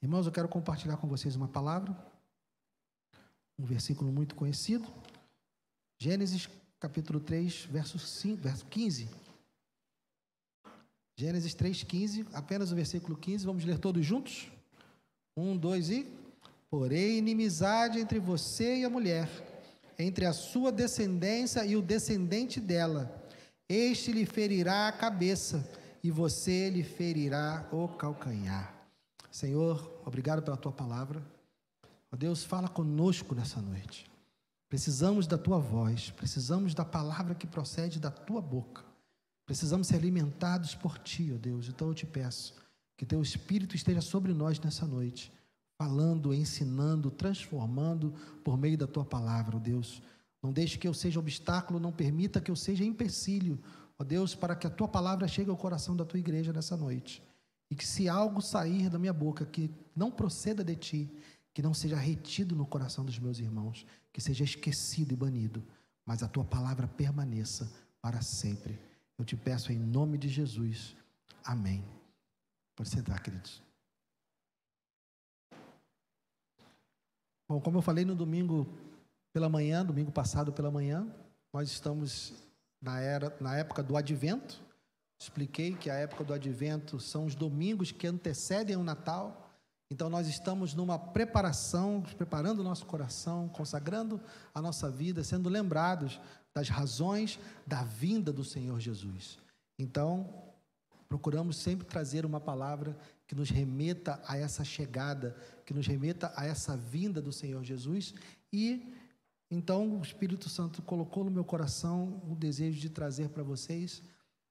Irmãos, eu quero compartilhar com vocês uma palavra, um versículo muito conhecido. Gênesis capítulo 3, verso, 5, verso 15. Gênesis 3, 15, apenas o versículo 15, vamos ler todos juntos? Um, dois e. Porém, inimizade entre você e a mulher, entre a sua descendência e o descendente dela. Este lhe ferirá a cabeça, e você lhe ferirá o calcanhar. Senhor, obrigado pela tua palavra. Ó Deus, fala conosco nessa noite. Precisamos da tua voz, precisamos da palavra que procede da tua boca. Precisamos ser alimentados por ti, ó Deus. Então eu te peço que teu Espírito esteja sobre nós nessa noite, falando, ensinando, transformando por meio da tua palavra, ó Deus. Não deixe que eu seja obstáculo, não permita que eu seja empecilho, ó Deus, para que a tua palavra chegue ao coração da tua igreja nessa noite. E que se algo sair da minha boca que não proceda de ti, que não seja retido no coração dos meus irmãos, que seja esquecido e banido, mas a tua palavra permaneça para sempre. Eu te peço em nome de Jesus. Amém. Pode sentar, queridos. Bom, como eu falei no domingo pela manhã, domingo passado pela manhã, nós estamos na, era, na época do advento. Expliquei que a época do advento são os domingos que antecedem o Natal. Então, nós estamos numa preparação, preparando o nosso coração, consagrando a nossa vida, sendo lembrados das razões da vinda do Senhor Jesus. Então, procuramos sempre trazer uma palavra que nos remeta a essa chegada, que nos remeta a essa vinda do Senhor Jesus. E então o Espírito Santo colocou no meu coração o desejo de trazer para vocês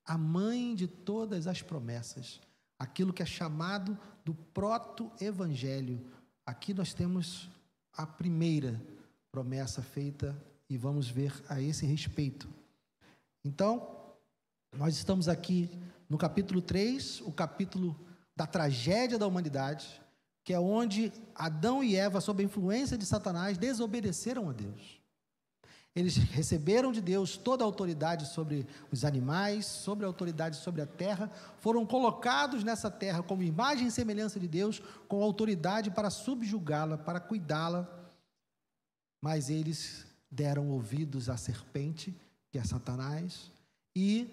a mãe de todas as promessas, aquilo que é chamado do proto-evangelho. Aqui nós temos a primeira promessa feita e vamos ver a esse respeito. Então, nós estamos aqui no capítulo 3, o capítulo da tragédia da humanidade, que é onde Adão e Eva, sob a influência de Satanás, desobedeceram a Deus. Eles receberam de Deus toda a autoridade sobre os animais, sobre a autoridade sobre a terra, foram colocados nessa terra como imagem e semelhança de Deus, com autoridade para subjugá-la, para cuidá-la. Mas eles deram ouvidos à serpente, que é Satanás, e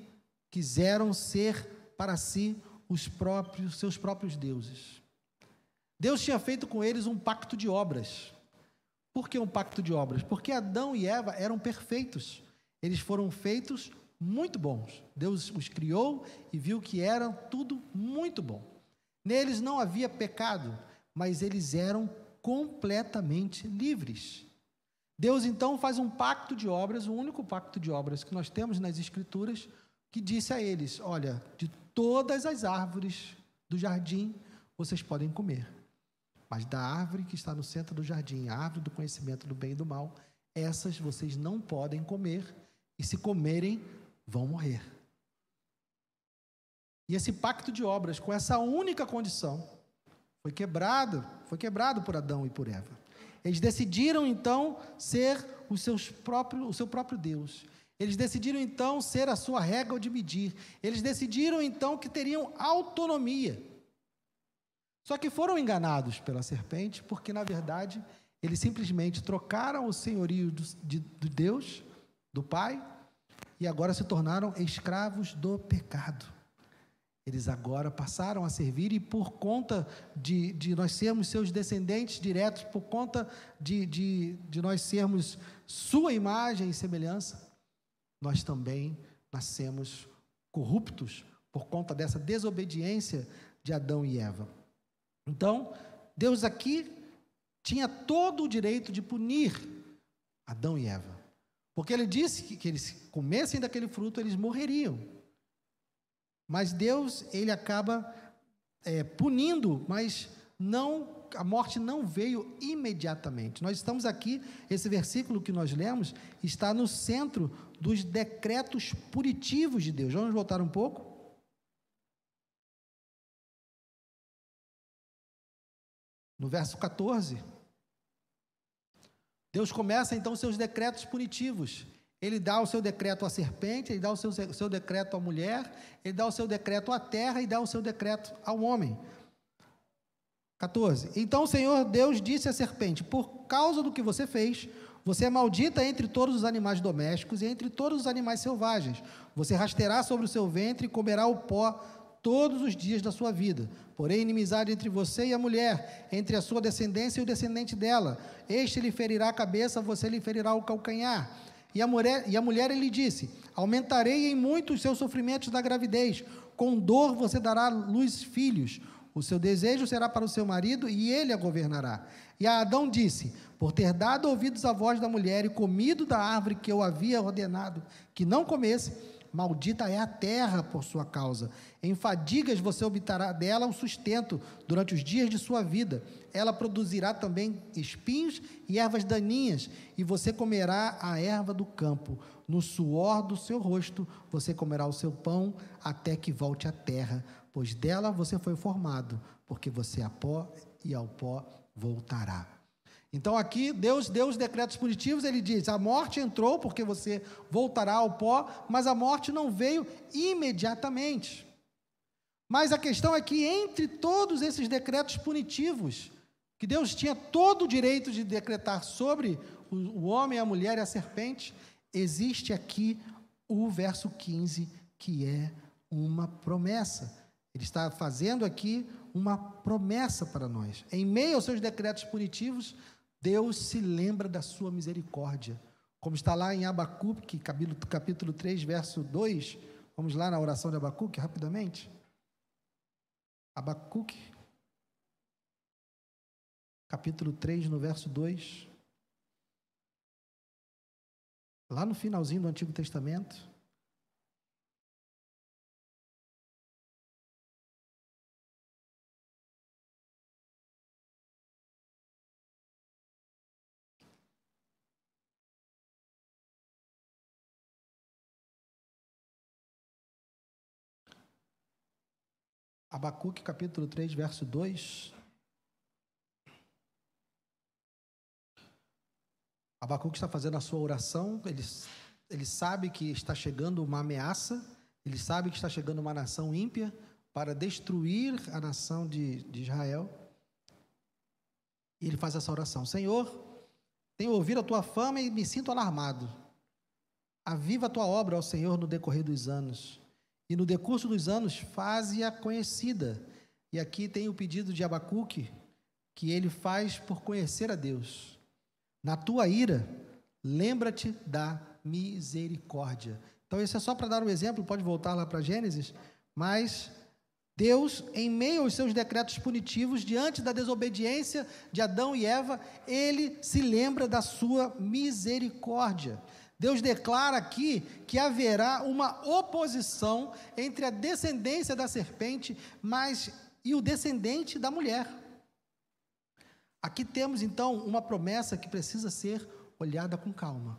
quiseram ser para si os próprios seus próprios deuses. Deus tinha feito com eles um pacto de obras. Por que um pacto de obras? Porque Adão e Eva eram perfeitos. Eles foram feitos muito bons. Deus os criou e viu que eram tudo muito bom. Neles não havia pecado, mas eles eram completamente livres. Deus então faz um pacto de obras, o único pacto de obras que nós temos nas Escrituras, que disse a eles: Olha, de todas as árvores do jardim vocês podem comer, mas da árvore que está no centro do jardim, a árvore do conhecimento do bem e do mal, essas vocês não podem comer, e se comerem, vão morrer. E esse pacto de obras, com essa única condição, foi quebrado, foi quebrado por Adão e por Eva. Eles decidiram então ser os seus próprios, o seu próprio Deus. Eles decidiram então ser a sua régua de medir. Eles decidiram então que teriam autonomia. Só que foram enganados pela serpente, porque na verdade eles simplesmente trocaram o senhorio de, de Deus, do Pai, e agora se tornaram escravos do pecado. Eles agora passaram a servir, e por conta de, de nós sermos seus descendentes diretos, por conta de, de, de nós sermos sua imagem e semelhança, nós também nascemos corruptos por conta dessa desobediência de Adão e Eva. Então, Deus aqui tinha todo o direito de punir Adão e Eva. Porque ele disse que, que eles comessem daquele fruto, eles morreriam. Mas Deus, ele acaba é, punindo, mas não, a morte não veio imediatamente. Nós estamos aqui, esse versículo que nós lemos, está no centro dos decretos punitivos de Deus. Vamos voltar um pouco? No verso 14, Deus começa então seus decretos punitivos. Ele dá o seu decreto à serpente, ele dá o seu, seu decreto à mulher, ele dá o seu decreto à terra e dá o seu decreto ao homem. 14. Então o Senhor Deus disse à serpente: Por causa do que você fez, você é maldita entre todos os animais domésticos e entre todos os animais selvagens. Você rasteirá sobre o seu ventre e comerá o pó todos os dias da sua vida. Porém, inimizade entre você e a mulher, entre a sua descendência e o descendente dela. Este lhe ferirá a cabeça, você lhe ferirá o calcanhar. E a mulher, e a mulher lhe disse: Aumentarei em muito os seus sofrimentos da gravidez. Com dor você dará luz filhos. O seu desejo será para o seu marido e ele a governará. E a Adão disse: Por ter dado ouvidos à voz da mulher e comido da árvore que eu havia ordenado que não comesse, maldita é a terra por sua causa. Em fadigas você obterá dela o sustento durante os dias de sua vida. Ela produzirá também espinhos e ervas daninhas, e você comerá a erva do campo. No suor do seu rosto você comerá o seu pão até que volte à terra, pois dela você foi formado, porque você é pó e ao pó voltará. Então aqui Deus deu os decretos punitivos, ele diz: a morte entrou porque você voltará ao pó, mas a morte não veio imediatamente. Mas a questão é que entre todos esses decretos punitivos, que Deus tinha todo o direito de decretar sobre o homem, a mulher e a serpente, existe aqui o verso 15, que é uma promessa. Ele está fazendo aqui uma promessa para nós. Em meio aos seus decretos punitivos, Deus se lembra da sua misericórdia. Como está lá em Abacuque, capítulo, capítulo 3, verso 2. Vamos lá na oração de Abacuque, rapidamente. Abacuque, capítulo 3, no verso 2. Lá no finalzinho do Antigo Testamento. Abacuque capítulo 3, verso 2. Abacuque está fazendo a sua oração, ele, ele sabe que está chegando uma ameaça, ele sabe que está chegando uma nação ímpia para destruir a nação de, de Israel. E ele faz essa oração: Senhor, tenho ouvido a tua fama e me sinto alarmado. Aviva a tua obra, ó Senhor, no decorrer dos anos e no decurso dos anos faze-a conhecida. E aqui tem o pedido de Abacuque, que ele faz por conhecer a Deus. Na tua ira, lembra-te da misericórdia. Então, isso é só para dar um exemplo, pode voltar lá para Gênesis, mas Deus, em meio aos seus decretos punitivos, diante da desobediência de Adão e Eva, ele se lembra da sua misericórdia. Deus declara aqui que haverá uma oposição entre a descendência da serpente mas, e o descendente da mulher. Aqui temos então uma promessa que precisa ser olhada com calma.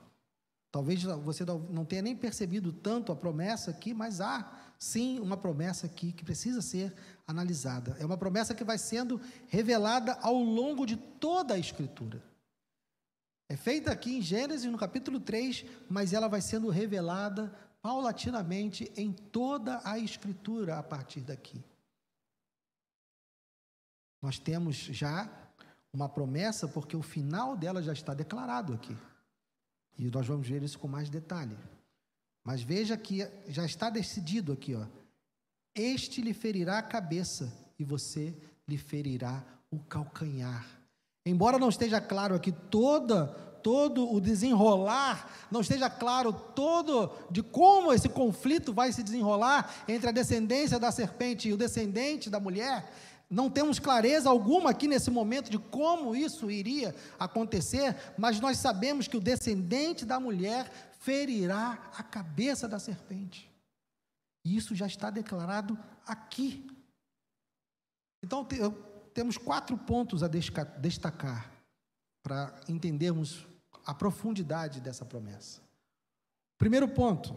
Talvez você não tenha nem percebido tanto a promessa aqui, mas há sim uma promessa aqui que precisa ser analisada. É uma promessa que vai sendo revelada ao longo de toda a Escritura. É feita aqui em Gênesis, no capítulo 3, mas ela vai sendo revelada paulatinamente em toda a Escritura a partir daqui. Nós temos já uma promessa, porque o final dela já está declarado aqui. E nós vamos ver isso com mais detalhe. Mas veja que já está decidido aqui, ó. Este lhe ferirá a cabeça e você lhe ferirá o calcanhar. Embora não esteja claro aqui toda todo o desenrolar, não esteja claro todo de como esse conflito vai se desenrolar entre a descendência da serpente e o descendente da mulher, não temos clareza alguma aqui nesse momento de como isso iria acontecer, mas nós sabemos que o descendente da mulher ferirá a cabeça da serpente. Isso já está declarado aqui. Então, temos quatro pontos a destacar para entendermos a profundidade dessa promessa. Primeiro ponto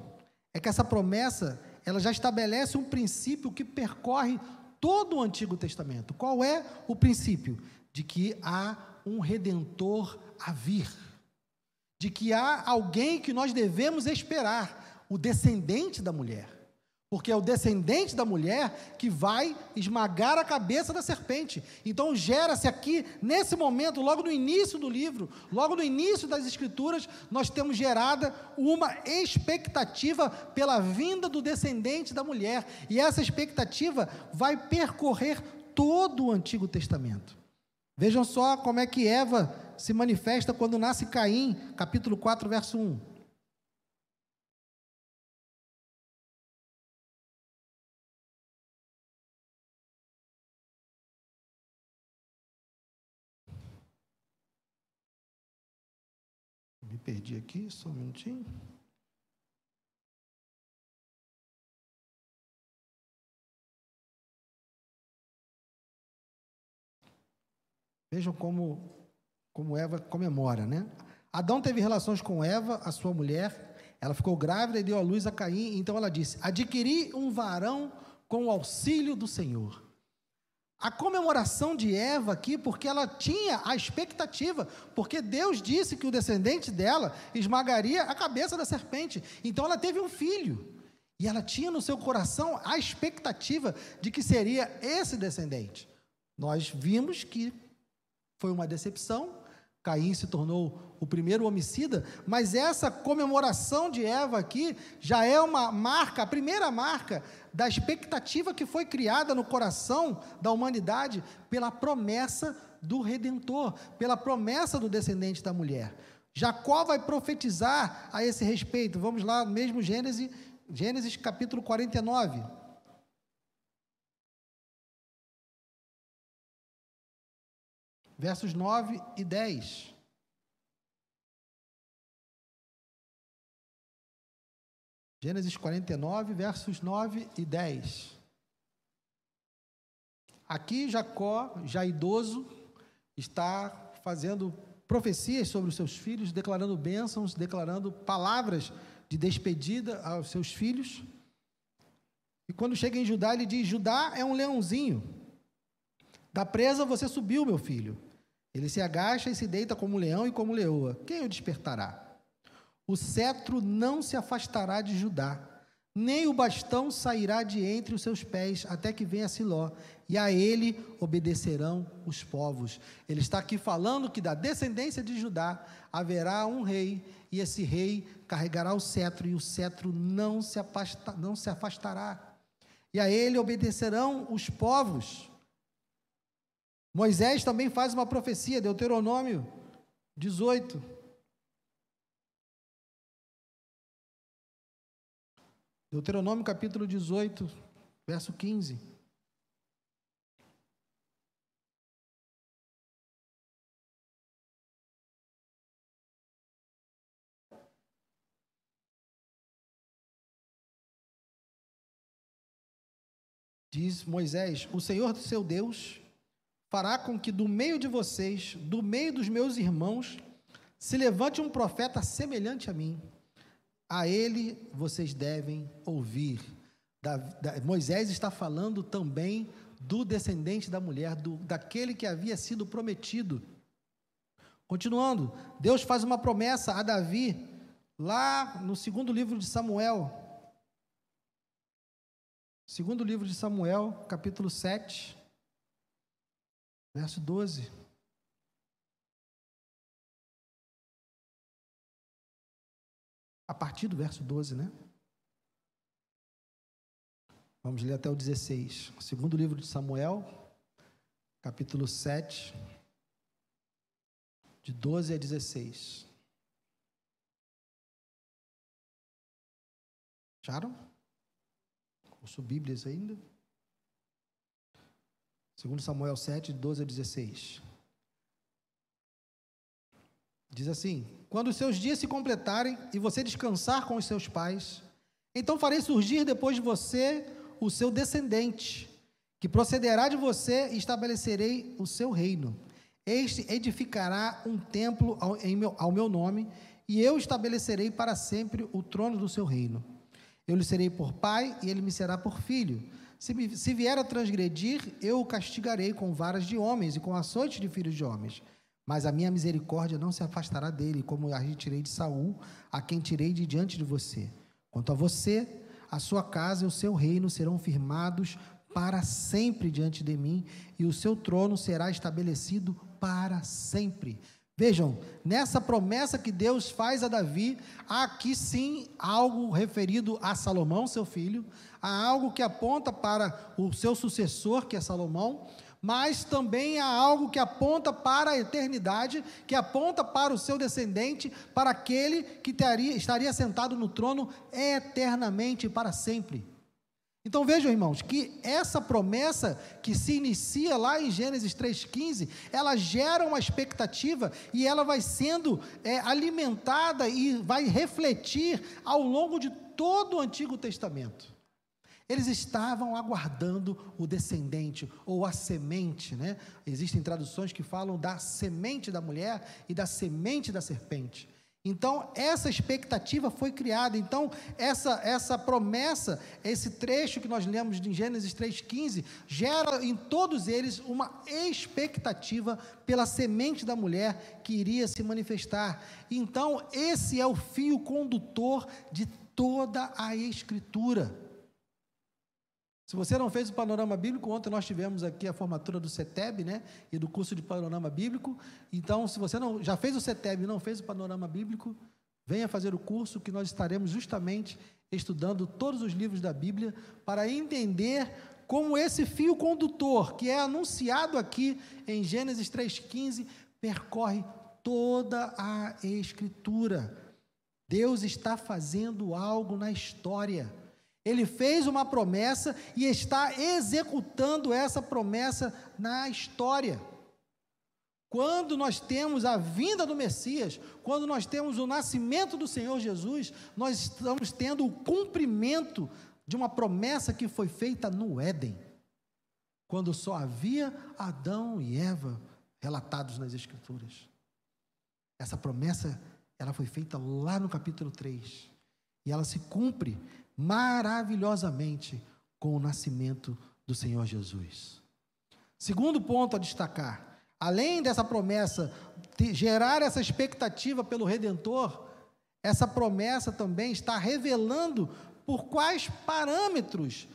é que essa promessa ela já estabelece um princípio que percorre todo o Antigo Testamento. Qual é o princípio? De que há um redentor a vir, de que há alguém que nós devemos esperar, o descendente da mulher. Porque é o descendente da mulher que vai esmagar a cabeça da serpente. Então gera-se aqui, nesse momento, logo no início do livro, logo no início das escrituras, nós temos gerada uma expectativa pela vinda do descendente da mulher. E essa expectativa vai percorrer todo o Antigo Testamento. Vejam só como é que Eva se manifesta quando nasce Caim, capítulo 4, verso 1. Me perdi aqui, só um minutinho. Vejam como, como Eva comemora, né? Adão teve relações com Eva, a sua mulher, ela ficou grávida e deu à luz a Caim, então ela disse: Adquiri um varão com o auxílio do Senhor. A comemoração de Eva aqui, porque ela tinha a expectativa, porque Deus disse que o descendente dela esmagaria a cabeça da serpente. Então ela teve um filho. E ela tinha no seu coração a expectativa de que seria esse descendente. Nós vimos que foi uma decepção, Caim se tornou o primeiro homicida, mas essa comemoração de Eva aqui já é uma marca, a primeira marca da expectativa que foi criada no coração da humanidade pela promessa do redentor, pela promessa do descendente da mulher. Jacó vai profetizar a esse respeito. Vamos lá, mesmo Gênesis, Gênesis capítulo 49. Versos 9 e 10. Gênesis 49, versos 9 e 10. Aqui Jacó, já idoso, está fazendo profecias sobre os seus filhos, declarando bênçãos, declarando palavras de despedida aos seus filhos. E quando chega em Judá, ele diz: Judá é um leãozinho. Da presa você subiu, meu filho. Ele se agacha e se deita como leão e como leoa. Quem o despertará? O cetro não se afastará de Judá, nem o bastão sairá de entre os seus pés, até que venha Siló, e a ele obedecerão os povos. Ele está aqui falando que da descendência de Judá haverá um rei, e esse rei carregará o cetro, e o cetro não se, afasta, não se afastará. E a ele obedecerão os povos. Moisés também faz uma profecia, Deuteronômio 18. Deuteronômio capítulo 18, verso 15. Diz Moisés: O Senhor seu Deus fará com que do meio de vocês, do meio dos meus irmãos, se levante um profeta semelhante a mim a ele vocês devem ouvir. Da, da, Moisés está falando também do descendente da mulher, do, daquele que havia sido prometido. Continuando, Deus faz uma promessa a Davi, lá no segundo livro de Samuel. Segundo livro de Samuel, capítulo 7, verso 12. A partir do verso 12, né? Vamos ler até o 16. Segundo livro de Samuel, capítulo 7, de 12 a 16. Acharam? Curso Bíblias ainda? Segundo Samuel 7, de 12 a 16. Diz assim: Quando os seus dias se completarem e você descansar com os seus pais, então farei surgir depois de você o seu descendente, que procederá de você e estabelecerei o seu reino. Este edificará um templo ao, meu, ao meu nome, e eu estabelecerei para sempre o trono do seu reino. Eu lhe serei por pai e ele me será por filho. Se, me, se vier a transgredir, eu o castigarei com varas de homens e com açoites de filhos de homens. Mas a minha misericórdia não se afastará dele, como a retirei de Saul, a quem tirei de diante de você. Quanto a você, a sua casa e o seu reino serão firmados para sempre diante de mim, e o seu trono será estabelecido para sempre. Vejam, nessa promessa que Deus faz a Davi, há aqui sim algo referido a Salomão, seu filho, há algo que aponta para o seu sucessor, que é Salomão, mas também há algo que aponta para a eternidade, que aponta para o seu descendente, para aquele que teria, estaria sentado no trono eternamente para sempre. Então vejam, irmãos, que essa promessa que se inicia lá em Gênesis 3,15, ela gera uma expectativa e ela vai sendo é, alimentada e vai refletir ao longo de todo o Antigo Testamento. Eles estavam aguardando o descendente ou a semente, né? Existem traduções que falam da semente da mulher e da semente da serpente. Então, essa expectativa foi criada. Então, essa, essa promessa, esse trecho que nós lemos em Gênesis 3,15, gera em todos eles uma expectativa pela semente da mulher que iria se manifestar. Então, esse é o fio condutor de toda a Escritura. Se você não fez o panorama bíblico, ontem nós tivemos aqui a formatura do CETEB, né? E do curso de panorama bíblico. Então, se você não já fez o CETEB e não fez o panorama bíblico, venha fazer o curso que nós estaremos justamente estudando todos os livros da Bíblia para entender como esse fio condutor que é anunciado aqui em Gênesis 3,15 percorre toda a Escritura. Deus está fazendo algo na história. Ele fez uma promessa e está executando essa promessa na história. Quando nós temos a vinda do Messias, quando nós temos o nascimento do Senhor Jesus, nós estamos tendo o cumprimento de uma promessa que foi feita no Éden, quando só havia Adão e Eva relatados nas Escrituras. Essa promessa, ela foi feita lá no capítulo 3, e ela se cumpre maravilhosamente com o nascimento do Senhor Jesus. Segundo ponto a destacar: além dessa promessa de gerar essa expectativa pelo Redentor, essa promessa também está revelando por quais parâmetros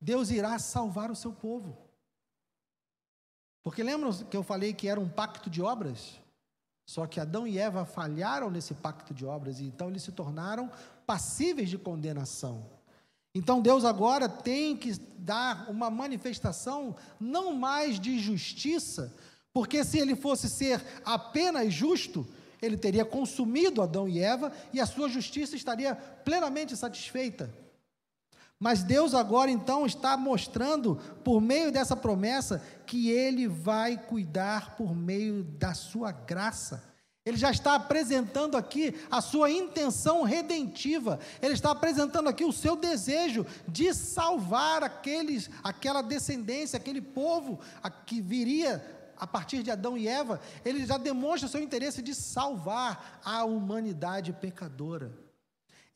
Deus irá salvar o seu povo. Porque lembram que eu falei que era um pacto de obras? Só que Adão e Eva falharam nesse pacto de obras e então eles se tornaram passíveis de condenação. Então Deus agora tem que dar uma manifestação não mais de justiça, porque se ele fosse ser apenas justo, ele teria consumido Adão e Eva e a sua justiça estaria plenamente satisfeita. Mas Deus agora então está mostrando, por meio dessa promessa, que Ele vai cuidar por meio da sua graça. Ele já está apresentando aqui a sua intenção redentiva. Ele está apresentando aqui o seu desejo de salvar aqueles, aquela descendência, aquele povo que viria a partir de Adão e Eva. Ele já demonstra seu interesse de salvar a humanidade pecadora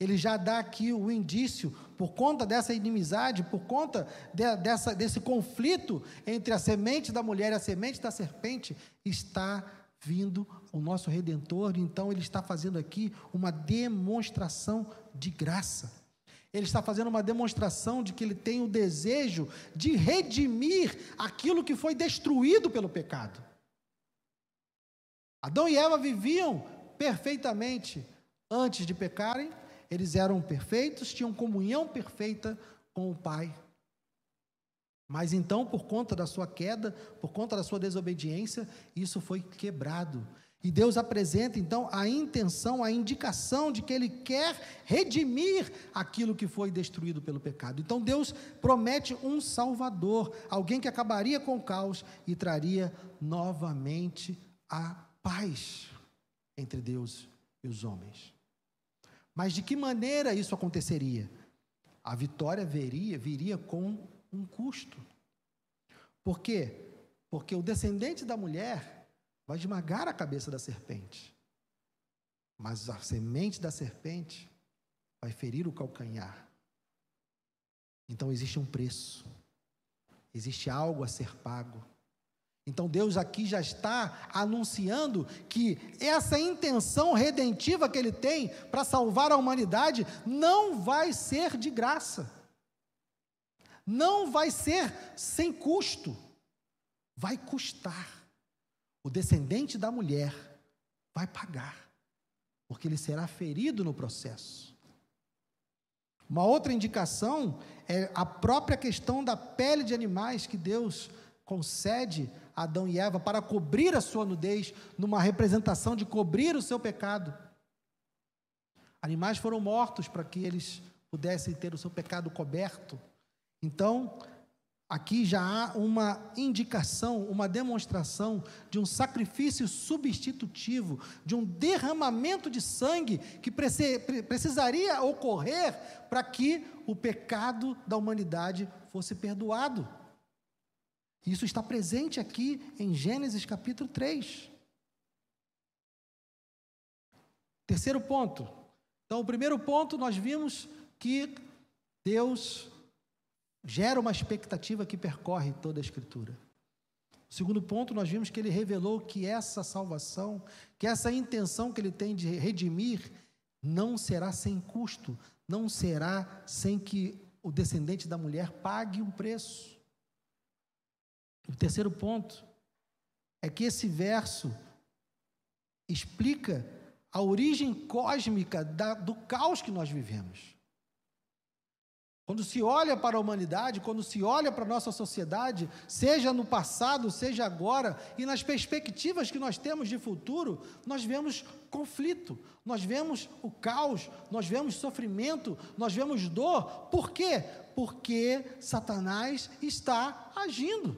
ele já dá aqui o indício, por conta dessa inimizade, por conta de, dessa, desse conflito entre a semente da mulher e a semente da serpente, está vindo o nosso redentor, então ele está fazendo aqui uma demonstração de graça. Ele está fazendo uma demonstração de que ele tem o desejo de redimir aquilo que foi destruído pelo pecado. Adão e Eva viviam perfeitamente antes de pecarem, eles eram perfeitos, tinham comunhão perfeita com o Pai. Mas então, por conta da sua queda, por conta da sua desobediência, isso foi quebrado. E Deus apresenta então a intenção, a indicação de que Ele quer redimir aquilo que foi destruído pelo pecado. Então Deus promete um Salvador, alguém que acabaria com o caos e traria novamente a paz entre Deus e os homens. Mas de que maneira isso aconteceria? A vitória viria, viria com um custo. Por quê? Porque o descendente da mulher vai esmagar a cabeça da serpente. Mas a semente da serpente vai ferir o calcanhar. Então existe um preço. Existe algo a ser pago. Então Deus aqui já está anunciando que essa intenção redentiva que ele tem para salvar a humanidade não vai ser de graça. Não vai ser sem custo. Vai custar. O descendente da mulher vai pagar, porque ele será ferido no processo. Uma outra indicação é a própria questão da pele de animais que Deus concede a Adão e Eva para cobrir a sua nudez, numa representação de cobrir o seu pecado. Animais foram mortos para que eles pudessem ter o seu pecado coberto. Então, aqui já há uma indicação, uma demonstração de um sacrifício substitutivo, de um derramamento de sangue que precisaria ocorrer para que o pecado da humanidade fosse perdoado. Isso está presente aqui em Gênesis capítulo 3. Terceiro ponto. Então, o primeiro ponto, nós vimos que Deus gera uma expectativa que percorre toda a Escritura. Segundo ponto, nós vimos que ele revelou que essa salvação, que essa intenção que ele tem de redimir, não será sem custo, não será sem que o descendente da mulher pague um preço. O terceiro ponto é que esse verso explica a origem cósmica da, do caos que nós vivemos. Quando se olha para a humanidade, quando se olha para a nossa sociedade, seja no passado, seja agora, e nas perspectivas que nós temos de futuro, nós vemos conflito, nós vemos o caos, nós vemos sofrimento, nós vemos dor. Por quê? Porque Satanás está agindo.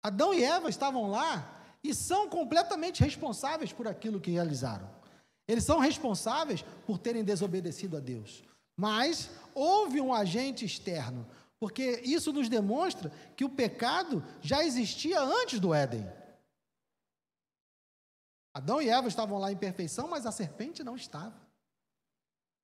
Adão e Eva estavam lá e são completamente responsáveis por aquilo que realizaram. Eles são responsáveis por terem desobedecido a Deus. Mas houve um agente externo, porque isso nos demonstra que o pecado já existia antes do Éden. Adão e Eva estavam lá em perfeição, mas a serpente não estava.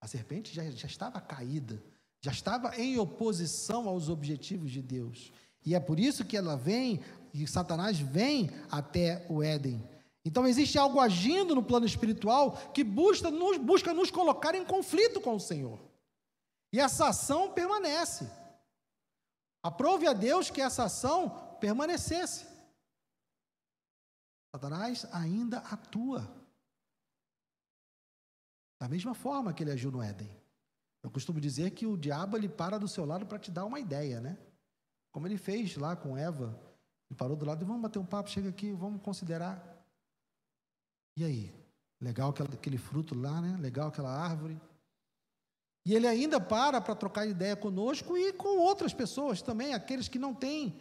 A serpente já, já estava caída, já estava em oposição aos objetivos de Deus. E é por isso que ela vem, e Satanás vem até o Éden. Então existe algo agindo no plano espiritual que busca nos, busca nos colocar em conflito com o Senhor. E essa ação permanece. Aprove a Deus que essa ação permanecesse. Satanás ainda atua. Da mesma forma que ele agiu no Éden. Eu costumo dizer que o diabo ele para do seu lado para te dar uma ideia, né? Como ele fez lá com Eva. Ele parou do lado e vamos bater um papo, chega aqui, vamos considerar. E aí? Legal aquele fruto lá, né? Legal aquela árvore. E ele ainda para para trocar ideia conosco e com outras pessoas também, aqueles que não têm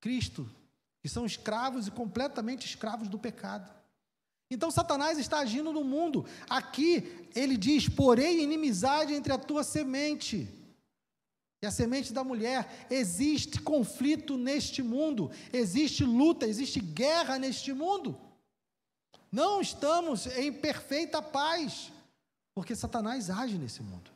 Cristo, que são escravos e completamente escravos do pecado. Então Satanás está agindo no mundo. Aqui ele diz: porém inimizade entre a tua semente e a semente da mulher. Existe conflito neste mundo, existe luta, existe guerra neste mundo. Não estamos em perfeita paz, porque Satanás age nesse mundo.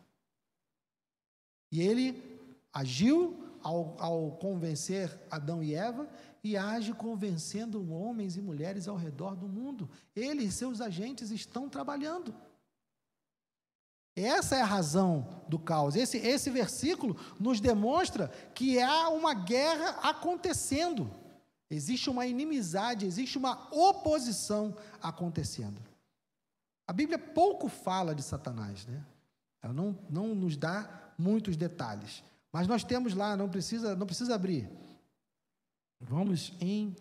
E ele agiu ao, ao, convencer Adão e Eva e age convencendo homens e mulheres ao redor do mundo. Ele e seus agentes estão trabalhando. Essa é a razão do caos. Esse, esse versículo nos demonstra que há uma guerra acontecendo. Existe uma inimizade, existe uma oposição acontecendo. A Bíblia pouco fala de Satanás, né? Ela não, não nos dá muitos detalhes. Mas nós temos lá, não precisa, não precisa abrir. Vamos em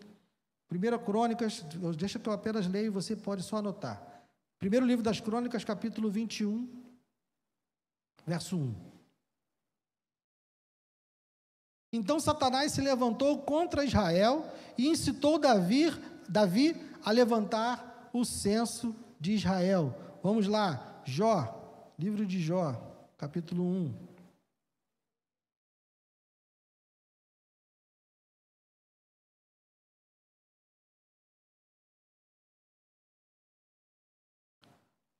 1 Crônicas, deixa que eu apenas leio e você pode só anotar. Primeiro livro das Crônicas, capítulo 21, verso 1. Então Satanás se levantou contra Israel e incitou Davi, Davi a levantar o censo de Israel. Vamos lá, Jó, livro de Jó, capítulo 1.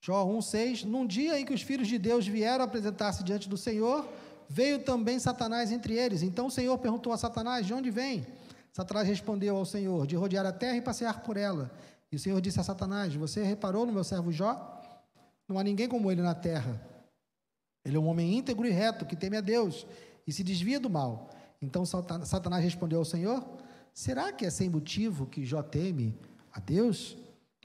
Jó 1,6: Num dia em que os filhos de Deus vieram apresentar-se diante do Senhor, veio também Satanás entre eles. Então o Senhor perguntou a Satanás: De onde vem? Satanás respondeu ao Senhor: De rodear a terra e passear por ela. E o Senhor disse a Satanás: Você reparou no meu servo Jó? Não há ninguém como ele na terra. Ele é um homem íntegro e reto, que teme a Deus e se desvia do mal. Então Satanás respondeu ao Senhor: Será que é sem motivo que Jó teme a Deus?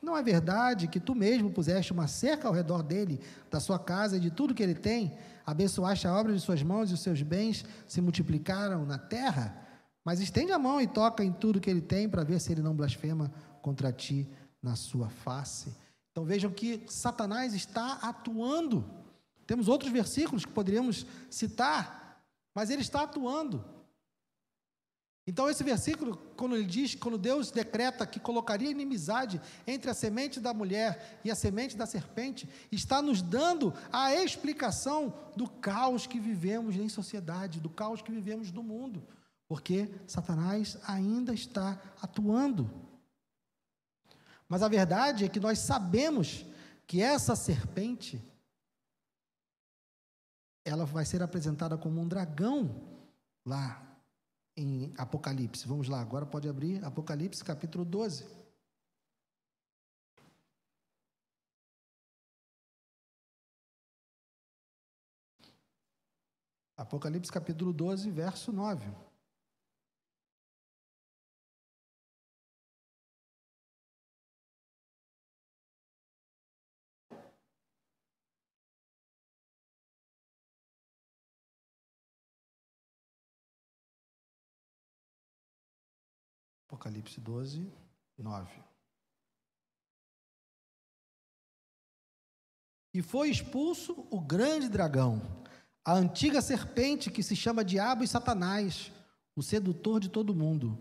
Não é verdade que tu mesmo puseste uma cerca ao redor dele, da sua casa e de tudo que ele tem? Abençoaste a obra de suas mãos e os seus bens se multiplicaram na terra? Mas estende a mão e toca em tudo que ele tem para ver se ele não blasfema contra ti na sua face. Então vejam que Satanás está atuando. Temos outros versículos que poderíamos citar, mas ele está atuando. Então, esse versículo, quando ele diz, quando Deus decreta que colocaria inimizade entre a semente da mulher e a semente da serpente, está nos dando a explicação do caos que vivemos em sociedade, do caos que vivemos no mundo, porque Satanás ainda está atuando. Mas a verdade é que nós sabemos que essa serpente, ela vai ser apresentada como um dragão lá em Apocalipse. Vamos lá, agora pode abrir Apocalipse capítulo 12. Apocalipse capítulo 12, verso 9. Apocalipse 12, 9. E foi expulso o grande dragão, a antiga serpente que se chama Diabo e Satanás, o sedutor de todo mundo.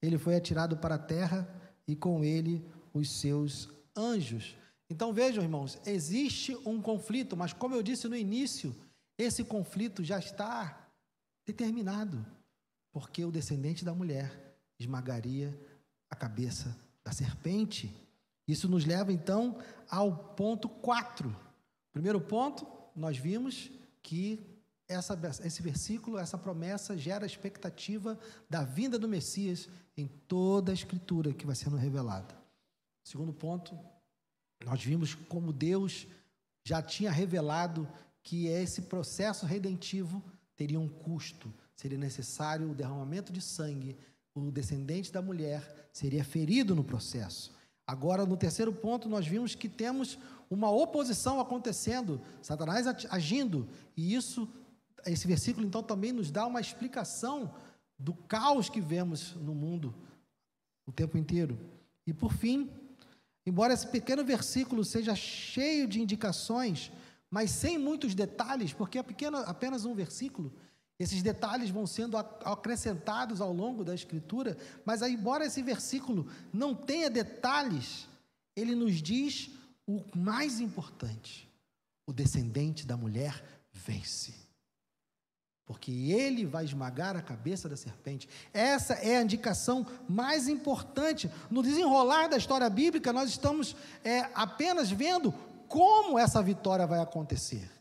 Ele foi atirado para a terra e com ele os seus anjos. Então vejam, irmãos, existe um conflito, mas como eu disse no início, esse conflito já está determinado, porque o descendente da mulher esmagaria a cabeça da serpente. Isso nos leva então ao ponto 4. Primeiro ponto, nós vimos que essa, esse versículo, essa promessa gera a expectativa da vinda do Messias em toda a escritura que vai sendo revelada. Segundo ponto, nós vimos como Deus já tinha revelado que esse processo redentivo teria um custo, seria necessário o derramamento de sangue o descendente da mulher seria ferido no processo. Agora, no terceiro ponto, nós vimos que temos uma oposição acontecendo, Satanás agindo, e isso, esse versículo então também nos dá uma explicação do caos que vemos no mundo o tempo inteiro. E por fim, embora esse pequeno versículo seja cheio de indicações, mas sem muitos detalhes, porque é pequeno, apenas um versículo, esses detalhes vão sendo acrescentados ao longo da Escritura, mas embora esse versículo não tenha detalhes, ele nos diz o mais importante: o descendente da mulher vence. Porque ele vai esmagar a cabeça da serpente. Essa é a indicação mais importante. No desenrolar da história bíblica, nós estamos é, apenas vendo como essa vitória vai acontecer.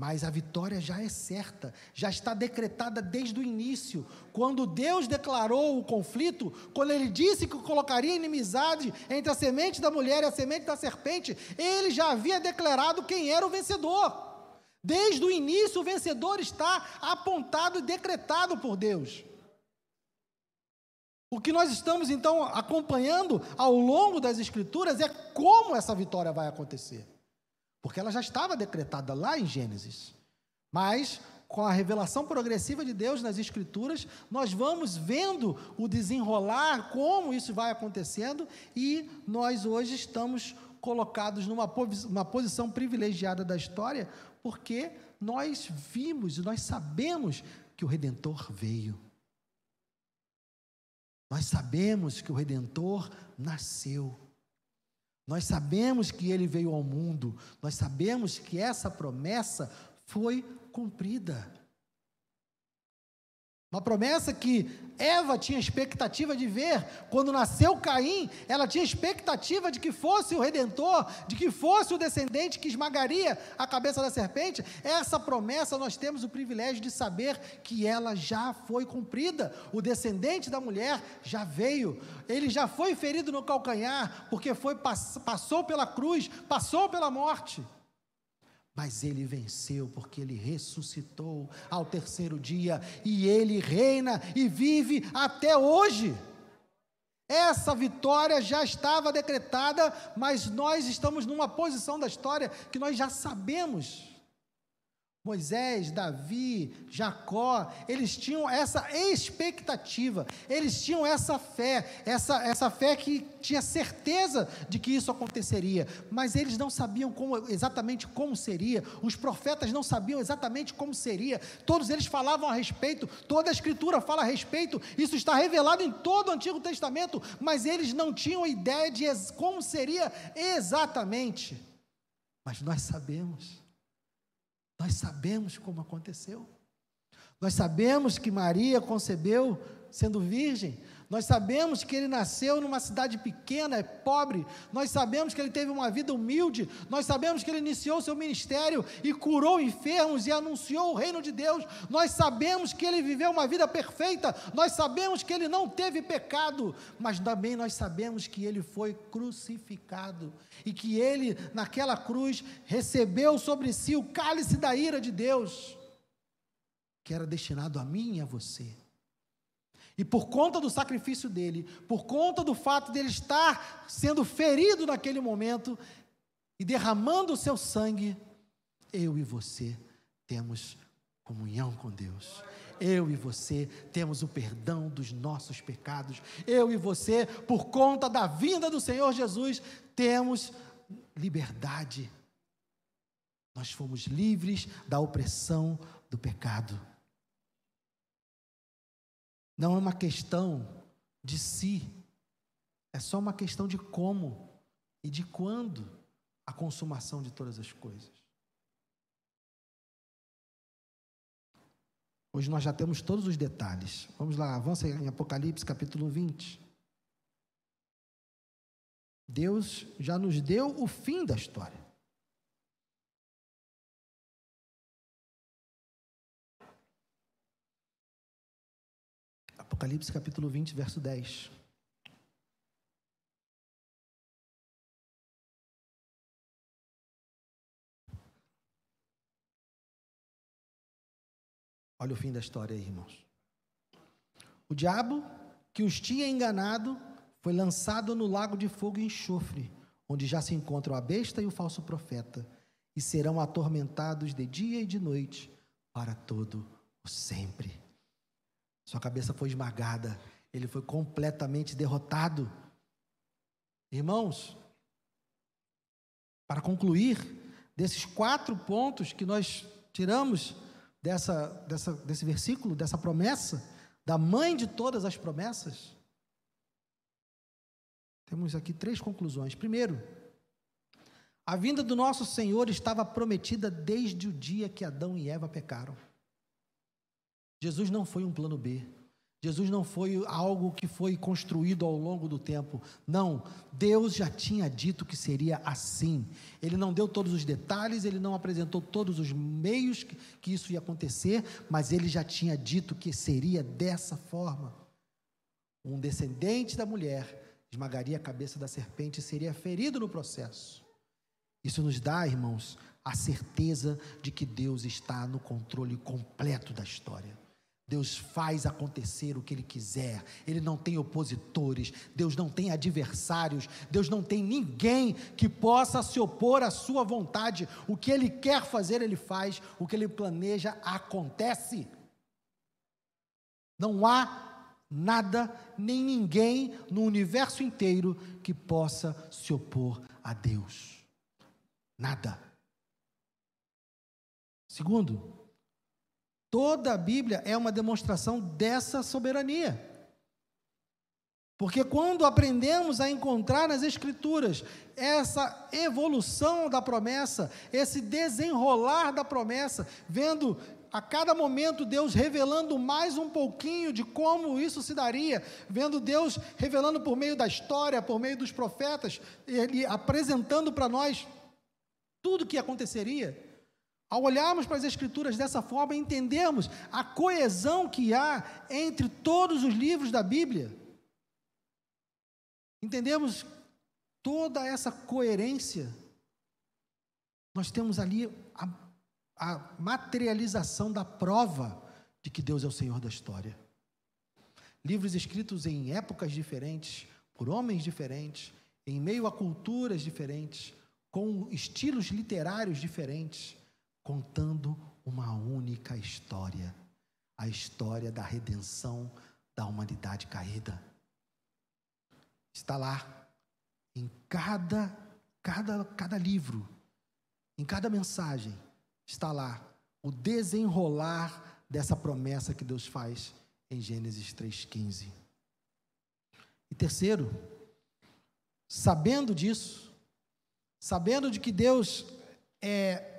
Mas a vitória já é certa, já está decretada desde o início. Quando Deus declarou o conflito, quando ele disse que colocaria inimizade entre a semente da mulher e a semente da serpente, ele já havia declarado quem era o vencedor. Desde o início, o vencedor está apontado e decretado por Deus. O que nós estamos então acompanhando ao longo das Escrituras é como essa vitória vai acontecer. Porque ela já estava decretada lá em Gênesis. Mas, com a revelação progressiva de Deus nas Escrituras, nós vamos vendo o desenrolar, como isso vai acontecendo, e nós hoje estamos colocados numa uma posição privilegiada da história, porque nós vimos e nós sabemos que o Redentor veio. Nós sabemos que o Redentor nasceu. Nós sabemos que ele veio ao mundo, nós sabemos que essa promessa foi cumprida. Uma promessa que Eva tinha expectativa de ver. Quando nasceu Caim, ela tinha expectativa de que fosse o redentor, de que fosse o descendente que esmagaria a cabeça da serpente. Essa promessa nós temos o privilégio de saber que ela já foi cumprida. O descendente da mulher já veio. Ele já foi ferido no calcanhar, porque foi passou pela cruz, passou pela morte. Mas ele venceu porque ele ressuscitou ao terceiro dia e ele reina e vive até hoje. Essa vitória já estava decretada, mas nós estamos numa posição da história que nós já sabemos Moisés, Davi, Jacó, eles tinham essa expectativa, eles tinham essa fé, essa, essa fé que tinha certeza de que isso aconteceria, mas eles não sabiam como, exatamente como seria, os profetas não sabiam exatamente como seria, todos eles falavam a respeito, toda a escritura fala a respeito, isso está revelado em todo o Antigo Testamento, mas eles não tinham ideia de como seria exatamente, mas nós sabemos. Nós sabemos como aconteceu. Nós sabemos que Maria concebeu sendo virgem. Nós sabemos que ele nasceu numa cidade pequena, é pobre. Nós sabemos que ele teve uma vida humilde. Nós sabemos que ele iniciou seu ministério e curou enfermos e anunciou o reino de Deus. Nós sabemos que ele viveu uma vida perfeita. Nós sabemos que ele não teve pecado. Mas também nós sabemos que ele foi crucificado e que ele, naquela cruz, recebeu sobre si o cálice da ira de Deus, que era destinado a mim e a você. E por conta do sacrifício dele, por conta do fato dele estar sendo ferido naquele momento e derramando o seu sangue, eu e você temos comunhão com Deus. Eu e você temos o perdão dos nossos pecados. Eu e você, por conta da vinda do Senhor Jesus, temos liberdade. Nós fomos livres da opressão do pecado. Não é uma questão de si, é só uma questão de como e de quando a consumação de todas as coisas. Hoje nós já temos todos os detalhes. Vamos lá, avança em Apocalipse capítulo 20. Deus já nos deu o fim da história. Apocalipse capítulo 20, verso 10. Olha o fim da história aí, irmãos. O diabo que os tinha enganado foi lançado no lago de fogo e enxofre, onde já se encontram a besta e o falso profeta, e serão atormentados de dia e de noite para todo o sempre. Sua cabeça foi esmagada, ele foi completamente derrotado. Irmãos, para concluir, desses quatro pontos que nós tiramos dessa, dessa, desse versículo, dessa promessa, da mãe de todas as promessas, temos aqui três conclusões. Primeiro, a vinda do nosso Senhor estava prometida desde o dia que Adão e Eva pecaram. Jesus não foi um plano B. Jesus não foi algo que foi construído ao longo do tempo. Não, Deus já tinha dito que seria assim. Ele não deu todos os detalhes, ele não apresentou todos os meios que, que isso ia acontecer, mas ele já tinha dito que seria dessa forma. Um descendente da mulher esmagaria a cabeça da serpente e seria ferido no processo. Isso nos dá, irmãos, a certeza de que Deus está no controle completo da história. Deus faz acontecer o que Ele quiser, Ele não tem opositores, Deus não tem adversários, Deus não tem ninguém que possa se opor à Sua vontade. O que Ele quer fazer, Ele faz, o que Ele planeja, acontece. Não há nada, nem ninguém no universo inteiro que possa se opor a Deus. Nada. Segundo, Toda a Bíblia é uma demonstração dessa soberania. Porque quando aprendemos a encontrar nas Escrituras essa evolução da promessa, esse desenrolar da promessa, vendo a cada momento Deus revelando mais um pouquinho de como isso se daria, vendo Deus revelando por meio da história, por meio dos profetas, ele apresentando para nós tudo o que aconteceria. Ao olharmos para as Escrituras dessa forma, entendermos a coesão que há entre todos os livros da Bíblia. Entendemos toda essa coerência. Nós temos ali a, a materialização da prova de que Deus é o Senhor da história. Livros escritos em épocas diferentes, por homens diferentes, em meio a culturas diferentes, com estilos literários diferentes contando uma única história, a história da redenção da humanidade caída. Está lá, em cada, cada, cada livro, em cada mensagem, está lá o desenrolar dessa promessa que Deus faz em Gênesis 3,15. E terceiro, sabendo disso, sabendo de que Deus é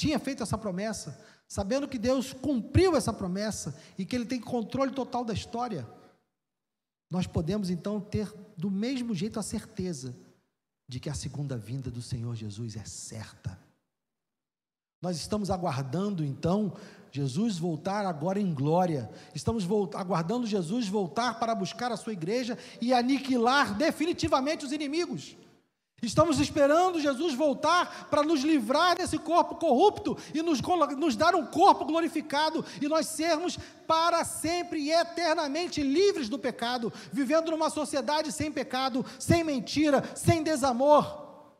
tinha feito essa promessa, sabendo que Deus cumpriu essa promessa e que Ele tem controle total da história, nós podemos então ter do mesmo jeito a certeza de que a segunda vinda do Senhor Jesus é certa. Nós estamos aguardando então Jesus voltar agora em glória. Estamos aguardando Jesus voltar para buscar a sua igreja e aniquilar definitivamente os inimigos. Estamos esperando Jesus voltar para nos livrar desse corpo corrupto e nos, nos, dar um corpo glorificado e nós sermos para sempre e eternamente livres do pecado, vivendo numa sociedade sem pecado, sem mentira, sem desamor,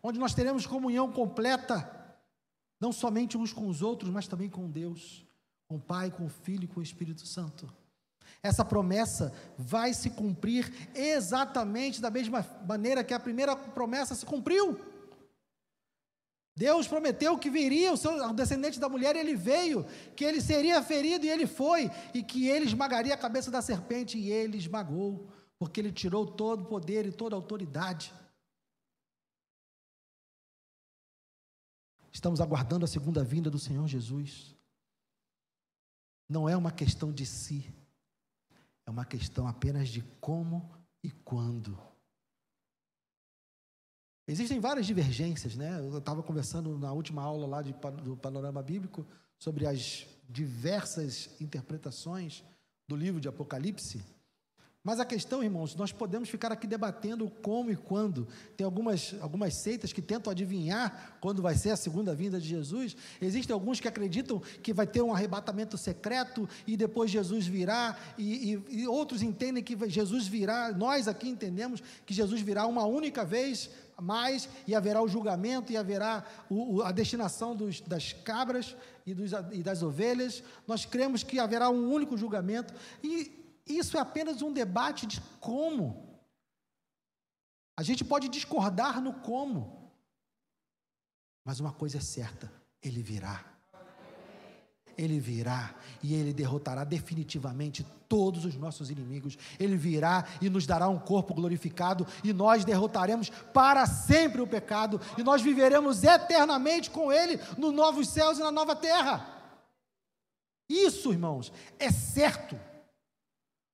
onde nós teremos comunhão completa, não somente uns com os outros, mas também com Deus, com o Pai, com o Filho e com o Espírito Santo. Essa promessa vai se cumprir exatamente da mesma maneira que a primeira promessa se cumpriu. Deus prometeu que viria o, seu, descendente da mulher, e ele veio, que ele seria ferido e ele foi, e que ele esmagaria a cabeça da serpente, e ele esmagou, porque ele tirou todo o poder e toda a autoridade. Estamos aguardando a segunda vinda do Senhor Jesus. Não é uma questão de si, é uma questão apenas de como e quando. Existem várias divergências, né? Eu estava conversando na última aula lá de, do Panorama Bíblico sobre as diversas interpretações do livro de Apocalipse. Mas a questão, irmãos, nós podemos ficar aqui debatendo como e quando. Tem algumas, algumas seitas que tentam adivinhar quando vai ser a segunda vinda de Jesus. Existem alguns que acreditam que vai ter um arrebatamento secreto e depois Jesus virá. E, e, e outros entendem que Jesus virá. Nós aqui entendemos que Jesus virá uma única vez mais e haverá o julgamento e haverá o, o, a destinação dos, das cabras e, dos, e das ovelhas. Nós cremos que haverá um único julgamento. E isso é apenas um debate de como. A gente pode discordar no como, mas uma coisa é certa: ele virá. Ele virá e ele derrotará definitivamente todos os nossos inimigos. Ele virá e nos dará um corpo glorificado e nós derrotaremos para sempre o pecado e nós viveremos eternamente com ele nos novos céus e na nova terra. Isso, irmãos, é certo.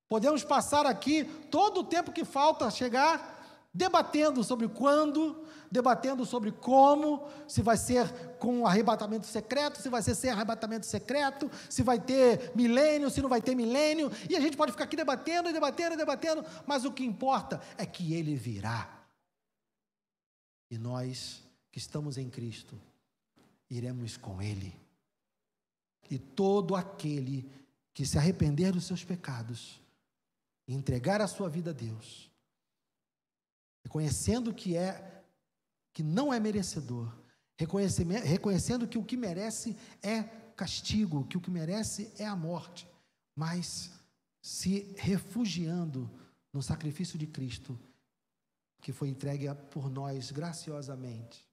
Podemos passar aqui todo o tempo que falta chegar debatendo sobre quando, debatendo sobre como, se vai ser com arrebatamento secreto, se vai ser sem arrebatamento secreto, se vai ter milênio, se não vai ter milênio, e a gente pode ficar aqui debatendo e debatendo debatendo, mas o que importa é que ele virá. E nós que estamos em Cristo, iremos com ele. E todo aquele que se arrepender dos seus pecados, e entregar a sua vida a Deus, reconhecendo que é que não é merecedor, reconhecendo que o que merece é castigo, que o que merece é a morte, mas se refugiando no sacrifício de Cristo, que foi entregue por nós graciosamente,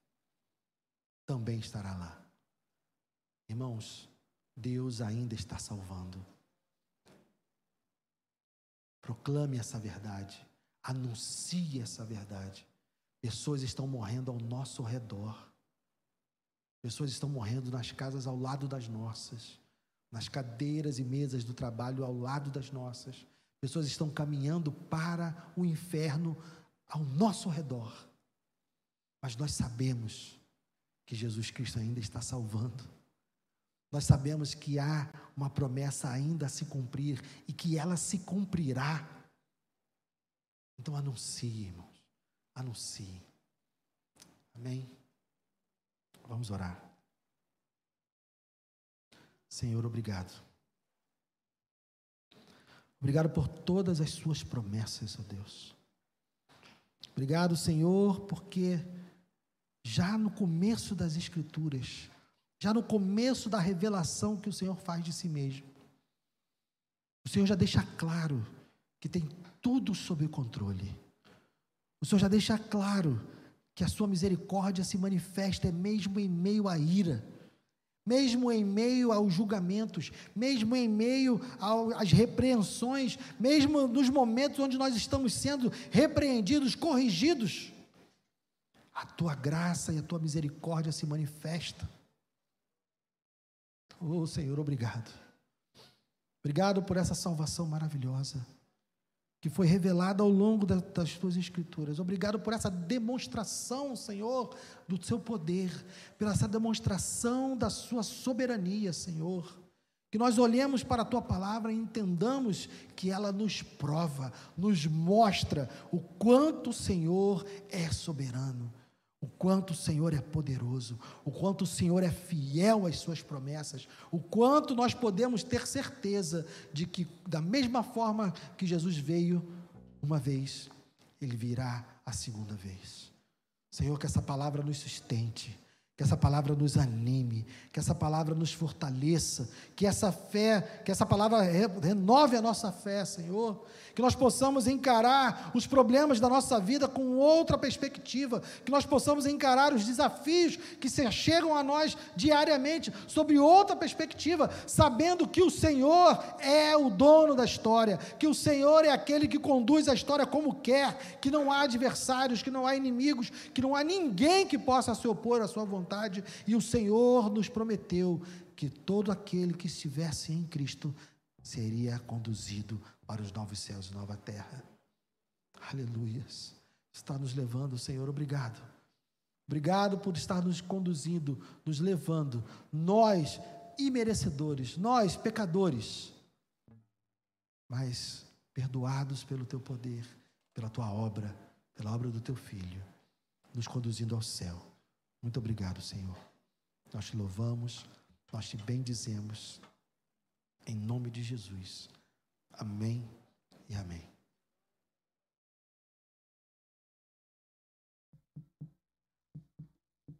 também estará lá. Irmãos, Deus ainda está salvando. Proclame essa verdade. Anuncie essa verdade. Pessoas estão morrendo ao nosso redor. Pessoas estão morrendo nas casas ao lado das nossas, nas cadeiras e mesas do trabalho ao lado das nossas. Pessoas estão caminhando para o inferno ao nosso redor. Mas nós sabemos que Jesus Cristo ainda está salvando. Nós sabemos que há uma promessa ainda a se cumprir e que ela se cumprirá. Então anuncie, irmãos. Anuncie. Amém? Vamos orar. Senhor, obrigado. Obrigado por todas as suas promessas, ó Deus. Obrigado, Senhor, porque já no começo das Escrituras, já no começo da revelação que o Senhor faz de si mesmo, o Senhor já deixa claro que tem tudo sob controle. O Senhor já deixa claro que a sua misericórdia se manifesta mesmo em meio à ira, mesmo em meio aos julgamentos, mesmo em meio às repreensões, mesmo nos momentos onde nós estamos sendo repreendidos, corrigidos. A tua graça e a tua misericórdia se manifesta. Oh Senhor, obrigado. Obrigado por essa salvação maravilhosa que foi revelada ao longo das tuas escrituras. Obrigado por essa demonstração, Senhor, do seu poder, pela essa demonstração da sua soberania, Senhor. Que nós olhemos para a tua palavra e entendamos que ela nos prova, nos mostra o quanto o Senhor é soberano o quanto o Senhor é poderoso, o quanto o Senhor é fiel às suas promessas, o quanto nós podemos ter certeza de que, da mesma forma que Jesus veio uma vez, ele virá a segunda vez. Senhor, que essa palavra nos sustente, que essa palavra nos anime, que essa palavra nos fortaleça, que essa fé, que essa palavra renove a nossa fé, Senhor, que nós possamos encarar os problemas da nossa vida com outra perspectiva, que nós possamos encarar os desafios que se chegam a nós diariamente sob outra perspectiva, sabendo que o Senhor é o dono da história, que o Senhor é aquele que conduz a história como quer, que não há adversários, que não há inimigos, que não há ninguém que possa se opor à sua vontade, e o Senhor nos prometeu que todo aquele que estivesse em Cristo seria conduzido para os novos céus e nova terra. Aleluias. Está nos levando, Senhor, obrigado. Obrigado por estar nos conduzindo, nos levando, nós imerecedores, nós pecadores, mas perdoados pelo teu poder, pela tua obra, pela obra do teu filho, nos conduzindo ao céu. Muito obrigado, Senhor. Nós te louvamos, nós te bendizemos, em nome de Jesus. Amém e amém.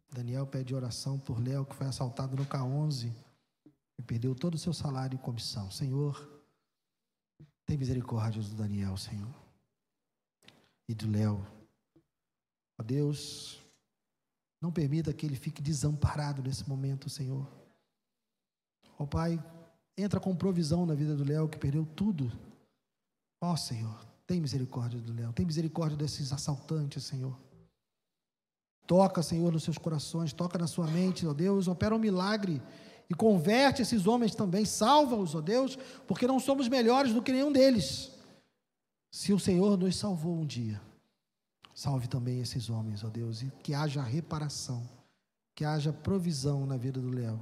Daniel pede oração por Léo, que foi assaltado no K11 e perdeu todo o seu salário e comissão. Senhor, tem misericórdia do Daniel, Senhor, e do Léo. Ó Deus, não permita que ele fique desamparado nesse momento, Senhor. Ó Pai, Entra com provisão na vida do Léo, que perdeu tudo. Ó oh, Senhor, tem misericórdia do Léo, tem misericórdia desses assaltantes, Senhor. Toca, Senhor, nos seus corações, toca na sua mente, ó Deus, opera um milagre e converte esses homens também, salva-os, ó Deus, porque não somos melhores do que nenhum deles. Se o Senhor nos salvou um dia, salve também esses homens, ó Deus, e que haja reparação, que haja provisão na vida do Léo.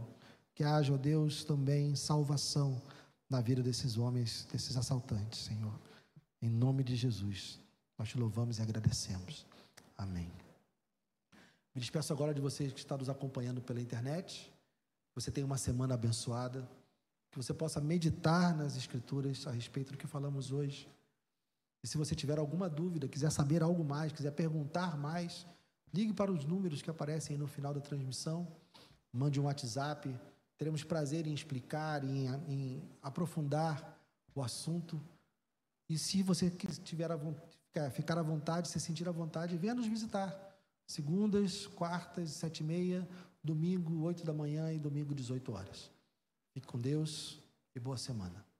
Que haja, ó Deus, também salvação na vida desses homens, desses assaltantes, Senhor. Em nome de Jesus, nós te louvamos e agradecemos. Amém. Me despeço agora de vocês que estão nos acompanhando pela internet. Você tenha uma semana abençoada. Que você possa meditar nas Escrituras a respeito do que falamos hoje. E se você tiver alguma dúvida, quiser saber algo mais, quiser perguntar mais, ligue para os números que aparecem no final da transmissão. Mande um WhatsApp Teremos prazer em explicar, em, em aprofundar o assunto. E se você tiver a, ficar à vontade, se sentir à vontade, venha nos visitar. Segundas, quartas, sete e meia, domingo, oito da manhã e domingo, 18 horas. Fique com Deus e boa semana.